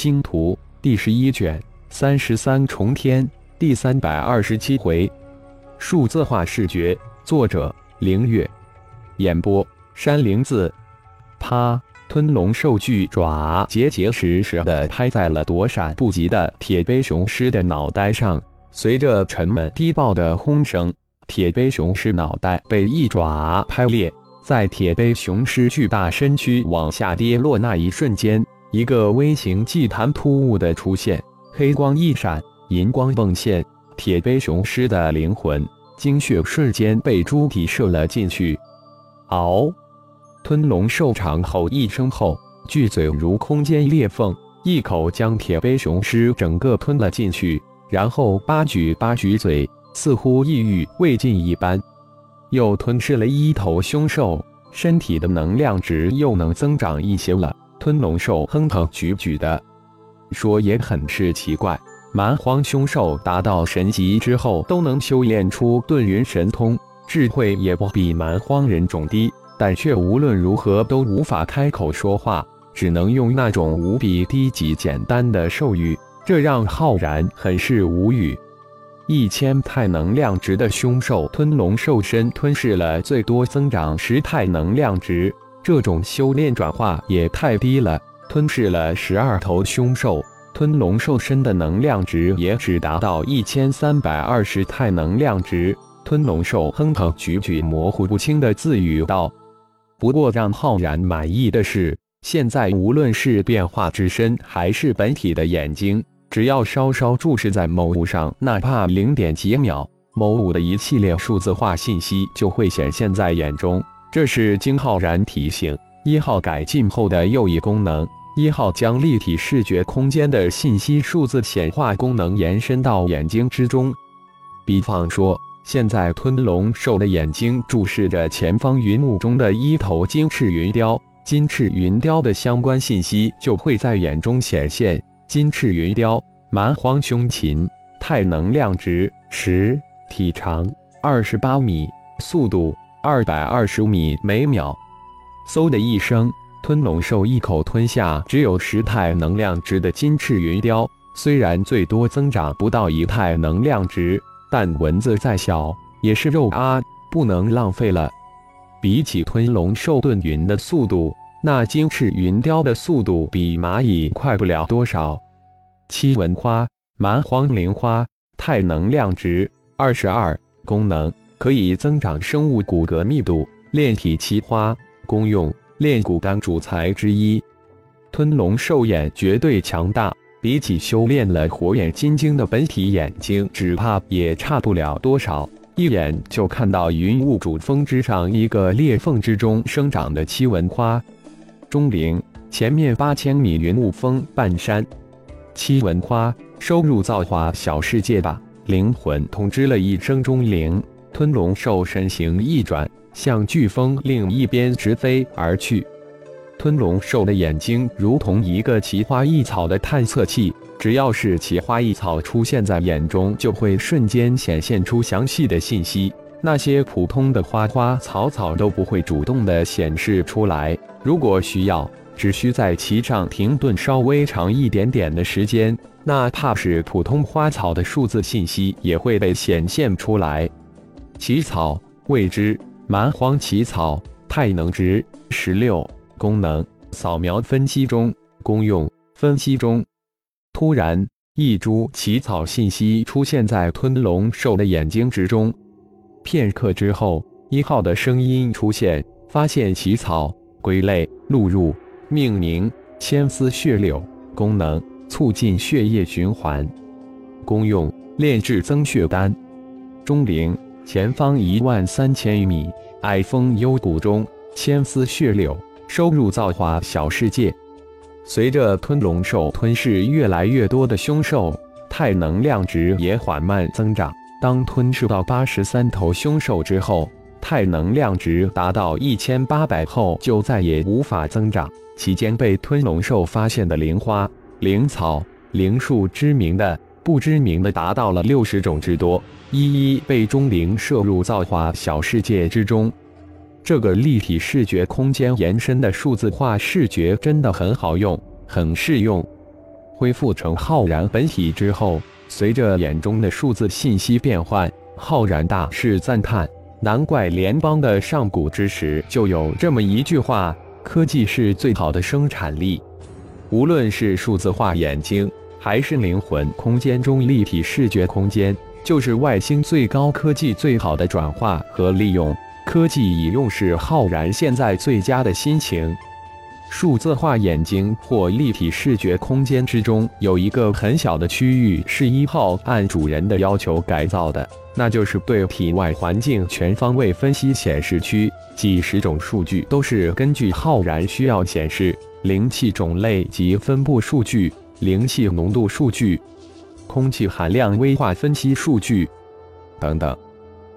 星图》第十一卷三十三重天第三百二十七回，数字化视觉，作者：凌月，演播：山灵子。啪！吞龙兽巨爪结结实实的拍在了躲闪不及的铁背雄狮的脑袋上，随着沉闷低爆的轰声，铁背雄狮脑袋被一爪拍裂。在铁背雄狮巨大身躯往下跌落那一瞬间，一个微型祭坛突兀的出现，黑光一闪，银光迸现，铁背雄狮的灵魂精血瞬间被猪体射了进去。嗷！吞龙兽长吼一声后，巨嘴如空间裂缝，一口将铁背雄狮整个吞了进去，然后八举八举嘴，似乎意欲未尽一般。又吞噬了一头凶兽，身体的能量值又能增长一些了。吞龙兽哼哼举举的说，也很是奇怪。蛮荒凶兽达到神级之后，都能修炼出遁云神通，智慧也不比蛮荒人种低，但却无论如何都无法开口说话，只能用那种无比低级简单的兽语，这让浩然很是无语。一千太能量值的凶兽吞龙兽身吞噬了最多增长十太能量值，这种修炼转化也太低了。吞噬了十二头凶兽，吞龙兽身的能量值也只达到一千三百二十太能量值。吞龙兽哼哼举举模糊不清的自语道：“不过让浩然满意的是，现在无论是变化之身还是本体的眼睛。”只要稍稍注视在某物上，哪怕零点几秒，某物的一系列数字化信息就会显现在眼中。这是金浩然提醒一号改进后的又一功能。一号将立体视觉空间的信息数字显化功能延伸到眼睛之中。比方说，现在吞龙兽的眼睛注视着前方云雾中的一头金翅云雕，金翅云雕的相关信息就会在眼中显现。金翅云雕，蛮荒凶禽，太能量值十，体长二十八米，速度二百二十米每秒。嗖的一声，吞龙兽一口吞下只有十太能量值的金翅云雕。虽然最多增长不到一太能量值，但蚊子再小也是肉啊，不能浪费了。比起吞龙兽遁云的速度。那金翅云雕的速度比蚂蚁快不了多少。七纹花蛮荒灵花，太能量值二十二，功能可以增长生物骨骼密度。炼体奇花，功用炼骨丹主材之一。吞龙兽眼绝对强大，比起修炼了火眼金睛的本体眼睛，只怕也差不了多少。一眼就看到云雾主峰之上一个裂缝之中生长的七纹花。钟灵前面八千米云雾峰半山，七纹花收入造化小世界吧。灵魂通知了一声钟灵，吞龙兽身形一转，向飓风另一边直飞而去。吞龙兽的眼睛如同一个奇花异草的探测器，只要是奇花异草出现在眼中，就会瞬间显现出详细的信息。那些普通的花花草草都不会主动的显示出来。如果需要，只需在其上停顿稍微长一点点的时间，哪怕是普通花草的数字信息也会被显现出来。奇草，未知蛮荒奇草，太能值十六，功能扫描分析中，功用分析中。突然，一株奇草信息出现在吞龙兽的眼睛之中。片刻之后，一号的声音出现，发现奇草。归类录入命名千丝血柳，功能促进血液循环，功用炼制增血丹。钟灵前方一万三千余米，矮峰幽谷中，千丝血柳收入造化小世界。随着吞龙兽吞噬越来越多的凶兽，太能量值也缓慢增长。当吞噬到八十三头凶兽之后。太能量值达到一千八百后，就再也无法增长。期间被吞龙兽发现的灵花、灵草、灵树，知名的、不知名的，达到了六十种之多，一一被钟灵摄入造化小世界之中。这个立体视觉空间延伸的数字化视觉真的很好用，很适用。恢复成浩然本体之后，随着眼中的数字信息变换，浩然大是赞叹：难怪联邦的上古之时就有这么一句话：科技是最好的生产力。无论是数字化眼睛，还是灵魂空间中立体视觉空间，就是外星最高科技最好的转化和利用。科技已用是浩然现在最佳的心情。数字化眼睛或立体视觉空间之中有一个很小的区域是一号按主人的要求改造的，那就是对体外环境全方位分析显示区，几十种数据都是根据浩然需要显示，灵气种类及分布数据、灵气浓度数据、空气含量微化分析数据等等。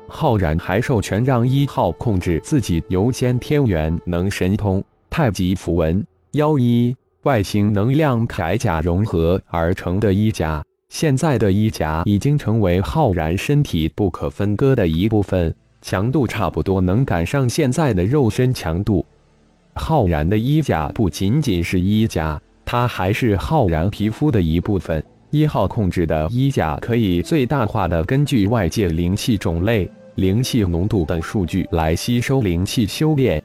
浩然还授权让一号控制自己由先天元能神通。太极符文幺一外星能量铠甲融合而成的衣甲，现在的衣甲已经成为浩然身体不可分割的一部分，强度差不多能赶上现在的肉身强度。浩然的衣甲不仅仅是衣甲，它还是浩然皮肤的一部分。一号控制的衣甲可以最大化的根据外界灵气种类、灵气浓度等数据来吸收灵气修炼。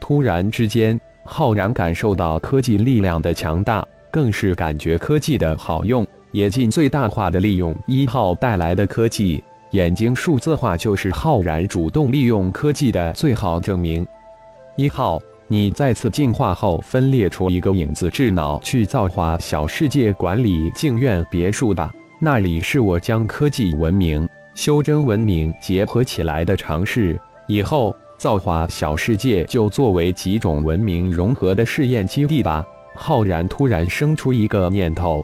突然之间，浩然感受到科技力量的强大，更是感觉科技的好用，也尽最大化的利用一号带来的科技。眼睛数字化就是浩然主动利用科技的最好证明。一号，你再次进化后分裂出一个影子智脑去造化小世界管理静院别墅吧，那里是我将科技文明、修真文明结合起来的尝试。以后。造化小世界就作为几种文明融合的试验基地吧。浩然突然生出一个念头：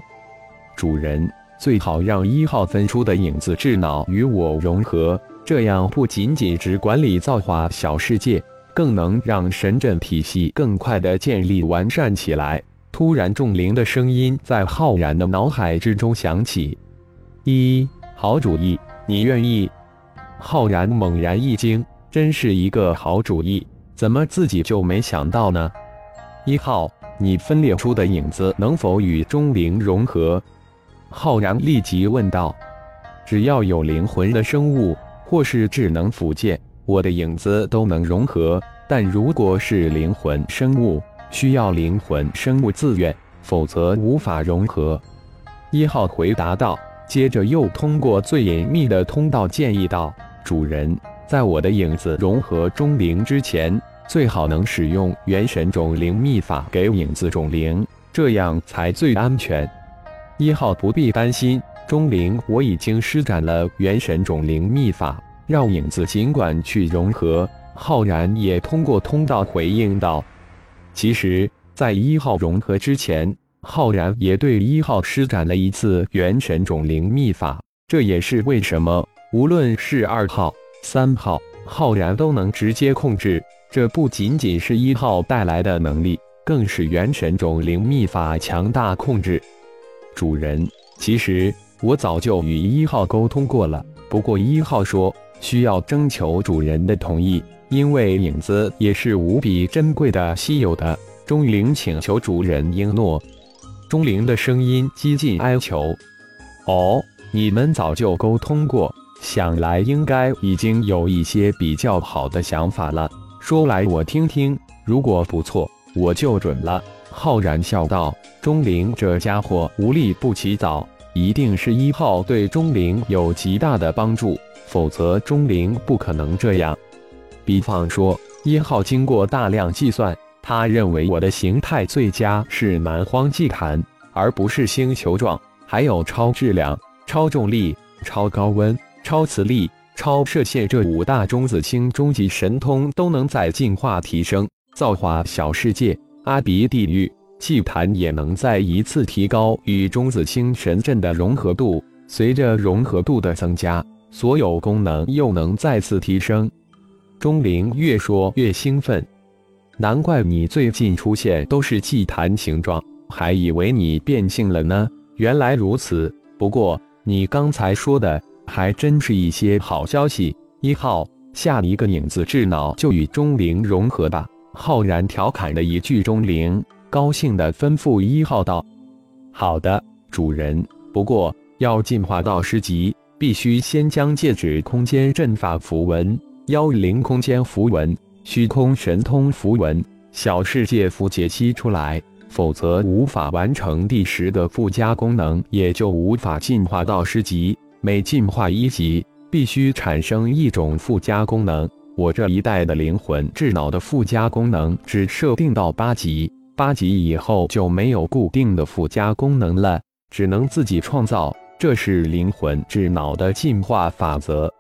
主人最好让一号分出的影子智脑与我融合，这样不仅仅只管理造化小世界，更能让神阵体系更快的建立完善起来。突然，众灵的声音在浩然的脑海之中响起：“一好主意，你愿意？”浩然猛然一惊。真是一个好主意，怎么自己就没想到呢？一号，你分裂出的影子能否与钟灵融合？浩然立即问道。只要有灵魂的生物或是智能附件，我的影子都能融合。但如果是灵魂生物，需要灵魂生物自愿，否则无法融合。一号回答道，接着又通过最隐秘的通道建议道：“主人。”在我的影子融合钟灵之前，最好能使用元神种灵秘法给影子种灵，这样才最安全。一号不必担心，钟灵我已经施展了元神种灵秘法，让影子尽管去融合。浩然也通过通道回应道：“其实，在一号融合之前，浩然也对一号施展了一次元神种灵秘法，这也是为什么无论是二号。”三号浩然都能直接控制，这不仅仅是一号带来的能力，更是元神种灵秘法强大控制。主人，其实我早就与一号沟通过了，不过一号说需要征求主人的同意，因为影子也是无比珍贵的、稀有的。钟灵请求主人应诺。钟灵的声音几近哀求。哦，你们早就沟通过。想来应该已经有一些比较好的想法了，说来我听听。如果不错，我就准了。浩然笑道：“钟灵这家伙无利不起早，一定是一号对钟灵有极大的帮助，否则钟灵不可能这样。比方说，一号经过大量计算，他认为我的形态最佳是蛮荒祭坛，而不是星球状。还有超质量、超重力、超高温。”超磁力、超射线这五大中子星终极神通都能在进化提升，造化小世界、阿鼻地狱、祭坛也能再一次提高与中子星神阵的融合度。随着融合度的增加，所有功能又能再次提升。钟灵越说越兴奋，难怪你最近出现都是祭坛形状，还以为你变性了呢。原来如此，不过你刚才说的。还真是一些好消息。一号，下一个影子智脑就与钟灵融合吧。浩然调侃的一句，钟灵高兴地吩咐一号道：“好的，主人。不过要进化到十级，必须先将戒指空间阵法符文、妖灵空间符文、虚空神通符文、小世界符解析出来，否则无法完成第十的附加功能，也就无法进化到十级。每进化一级，必须产生一种附加功能。我这一代的灵魂智脑的附加功能只设定到八级。八级以后就没有固定的附加功能了，只能自己创造。这是灵魂智脑的进化法则。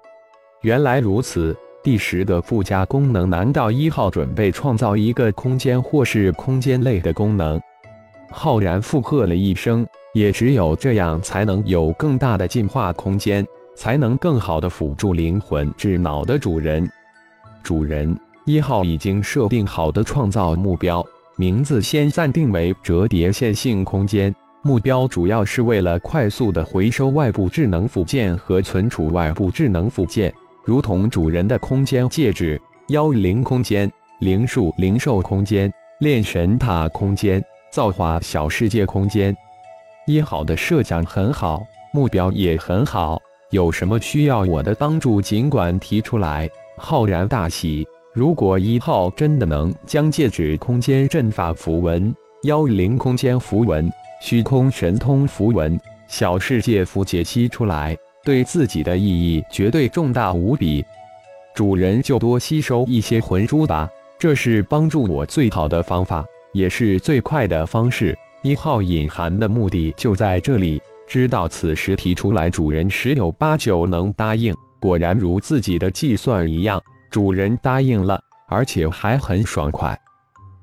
原来如此，第十的附加功能，难道一号准备创造一个空间或是空间类的功能？浩然附和了一声，也只有这样才能有更大的进化空间，才能更好的辅助灵魂智脑的主人。主人，一号已经设定好的创造目标。名字先暂定为折叠线性空间，目标主要是为了快速的回收外部智能附件和存储外部智能附件，如同主人的空间戒指、幺零空间、灵树灵兽空间、炼神塔空间、造化小世界空间。一号的设想很好，目标也很好，有什么需要我的帮助，尽管提出来。浩然大喜。如果一号真的能将戒指空间阵法符文、妖灵空间符文、虚空神通符文、小世界符解析出来，对自己的意义绝对重大无比。主人就多吸收一些魂珠吧，这是帮助我最好的方法，也是最快的方式。一号隐含的目的就在这里。知道此时提出来，主人十有八九能答应。果然如自己的计算一样。主人答应了，而且还很爽快。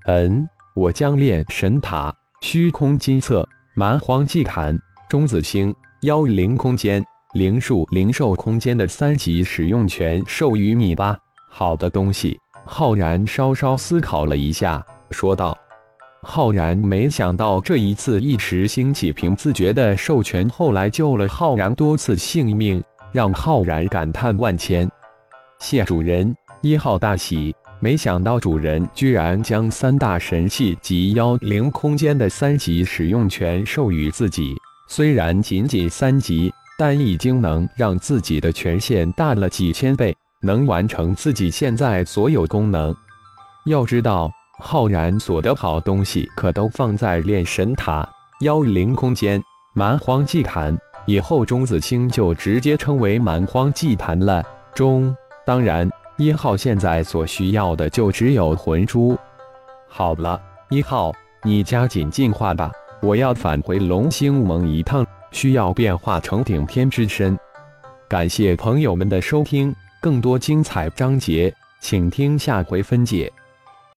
嗯，我将炼神塔、虚空金册、蛮荒祭坛、中子星、妖灵空间、灵树灵兽空间的三级使用权授予你吧。好的东西。浩然稍稍思考了一下，说道：“浩然没想到这一次一时兴起凭自觉的授权，后来救了浩然多次性命，让浩然感叹万千。”谢主人，一号大喜。没想到主人居然将三大神器及妖灵空间的三级使用权授予自己。虽然仅仅三级，但已经能让自己的权限大了几千倍，能完成自己现在所有功能。要知道，浩然所的好东西可都放在炼神塔、妖灵空间、蛮荒祭坛以后，钟子清就直接称为蛮荒祭坛了。中。当然，一号现在所需要的就只有魂珠。好了，一号，你加紧进化吧，我要返回龙星盟一趟，需要变化成顶天之身。感谢朋友们的收听，更多精彩章节，请听下回分解。